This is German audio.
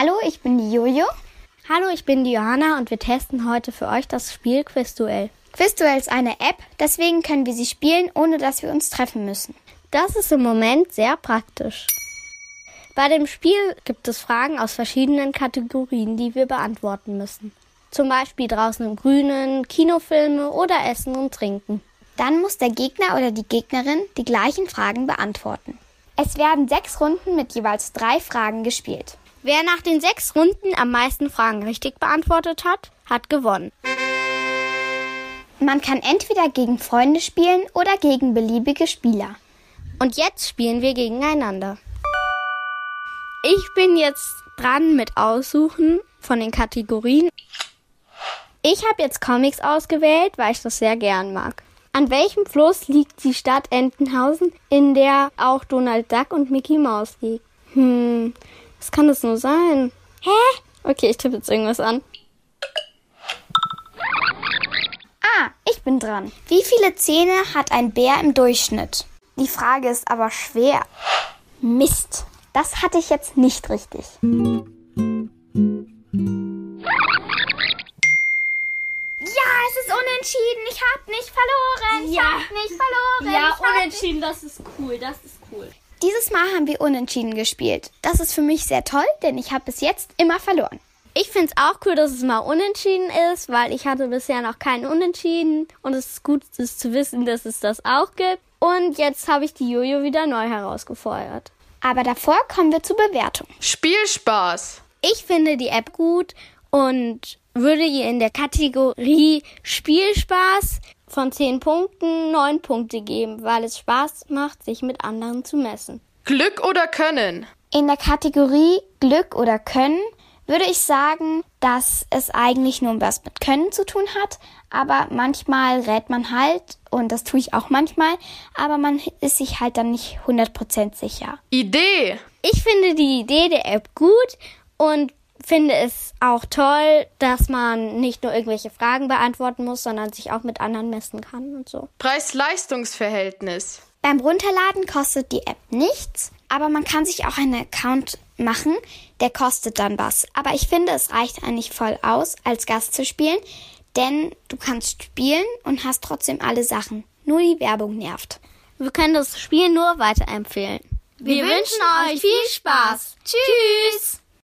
Hallo, ich bin die Jojo. Hallo, ich bin die Johanna und wir testen heute für euch das Spiel Quizduell. Quizduell ist eine App, deswegen können wir sie spielen, ohne dass wir uns treffen müssen. Das ist im Moment sehr praktisch. Bei dem Spiel gibt es Fragen aus verschiedenen Kategorien, die wir beantworten müssen. Zum Beispiel draußen im Grünen, Kinofilme oder Essen und Trinken. Dann muss der Gegner oder die Gegnerin die gleichen Fragen beantworten. Es werden sechs Runden mit jeweils drei Fragen gespielt. Wer nach den sechs Runden am meisten Fragen richtig beantwortet hat, hat gewonnen. Man kann entweder gegen Freunde spielen oder gegen beliebige Spieler. Und jetzt spielen wir gegeneinander. Ich bin jetzt dran mit Aussuchen von den Kategorien. Ich habe jetzt Comics ausgewählt, weil ich das sehr gern mag. An welchem Fluss liegt die Stadt Entenhausen, in der auch Donald Duck und Mickey Mouse liegt? Hm, was kann das nur sein? Hä? Okay, ich tippe jetzt irgendwas an. Ah, ich bin dran. Wie viele Zähne hat ein Bär im Durchschnitt? Die Frage ist aber schwer. Mist, das hatte ich jetzt nicht richtig. Ja, es ist unentschieden. Ich hab nicht verloren. Ich Ja. hab nicht verloren. Ja, ich hab unentschieden, das ist cool, das ist cool. Dieses Mal haben wir unentschieden gespielt. Das ist für mich sehr toll, denn ich habe bis jetzt immer verloren. Ich find's auch cool, dass es mal unentschieden ist, weil ich hatte bisher noch keinen Unentschieden und es ist gut es zu wissen, dass es das auch gibt. Und jetzt habe ich die Jojo wieder neu herausgefeuert. Aber davor kommen wir zur Bewertung. Spielspaß. Ich finde die App gut und würde ihr in der Kategorie Spielspaß von 10 Punkten 9 Punkte geben, weil es Spaß macht, sich mit anderen zu messen. Glück oder Können. In der Kategorie Glück oder Können würde ich sagen, dass es eigentlich nur was mit Können zu tun hat, aber manchmal rät man halt, und das tue ich auch manchmal, aber man ist sich halt dann nicht 100% sicher. Idee. Ich finde die Idee der App gut und finde es auch toll, dass man nicht nur irgendwelche Fragen beantworten muss, sondern sich auch mit anderen messen kann und so. Preis-Leistungs-Verhältnis. Beim Runterladen kostet die App nichts, aber man kann sich auch einen Account machen, der kostet dann was. Aber ich finde, es reicht eigentlich voll aus, als Gast zu spielen, denn du kannst spielen und hast trotzdem alle Sachen. Nur die Werbung nervt. Wir können das Spiel nur weiterempfehlen. Wir, wünschen euch viel Spaß. Tschüss!